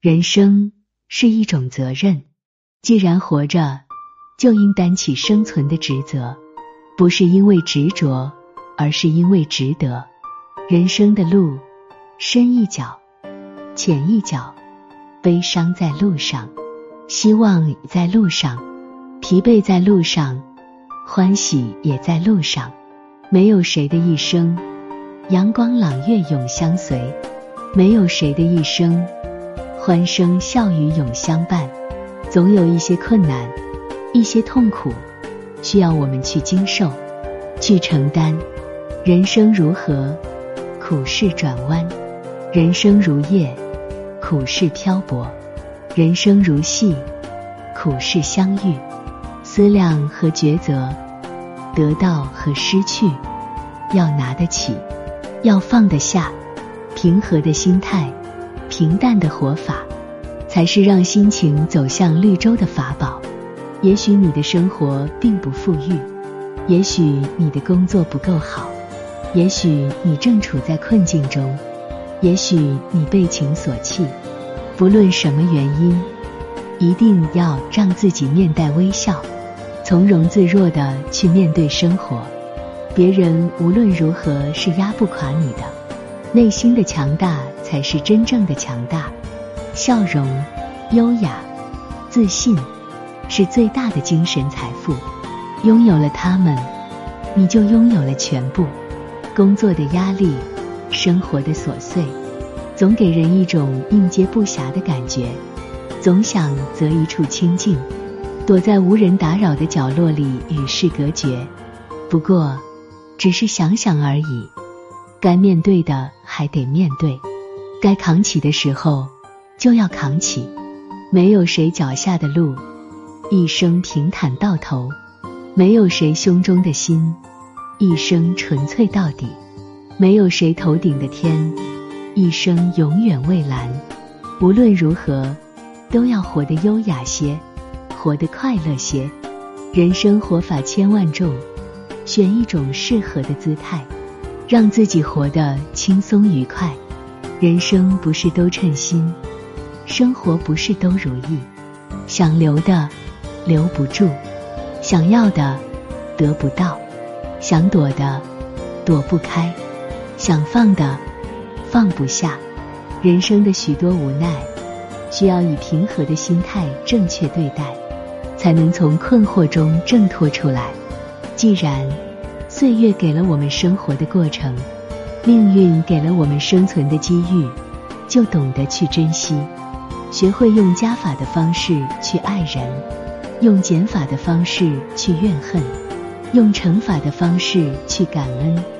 人生是一种责任，既然活着，就应担起生存的职责，不是因为执着，而是因为值得。人生的路，深一脚，浅一脚，悲伤在路上，希望在路上，疲惫在路上，欢喜也在路上。没有谁的一生阳光朗月永相随，没有谁的一生欢声笑语永相伴。总有一些困难，一些痛苦，需要我们去经受，去承担。人生如河，苦事转弯；人生如叶，苦事漂泊；人生如戏，苦事相遇。思量和抉择。得到和失去，要拿得起，要放得下，平和的心态，平淡的活法，才是让心情走向绿洲的法宝。也许你的生活并不富裕，也许你的工作不够好，也许你正处在困境中，也许你被情所弃。不论什么原因，一定要让自己面带微笑。从容自若的去面对生活，别人无论如何是压不垮你的，内心的强大才是真正的强大。笑容、优雅、自信是最大的精神财富，拥有了它们，你就拥有了全部。工作的压力，生活的琐碎，总给人一种应接不暇的感觉，总想择一处清静。躲在无人打扰的角落里与世隔绝，不过只是想想而已。该面对的还得面对，该扛起的时候就要扛起。没有谁脚下的路一生平坦到头，没有谁胸中的心一生纯粹到底，没有谁头顶的天一生永远蔚蓝。无论如何，都要活得优雅些。活得快乐些，人生活法千万种，选一种适合的姿态，让自己活得轻松愉快。人生不是都称心，生活不是都如意。想留的留不住，想要的得不到，想躲的躲不开，想放的放不下。人生的许多无奈，需要以平和的心态正确对待。才能从困惑中挣脱出来。既然岁月给了我们生活的过程，命运给了我们生存的机遇，就懂得去珍惜，学会用加法的方式去爱人，用减法的方式去怨恨，用乘法的方式去感恩。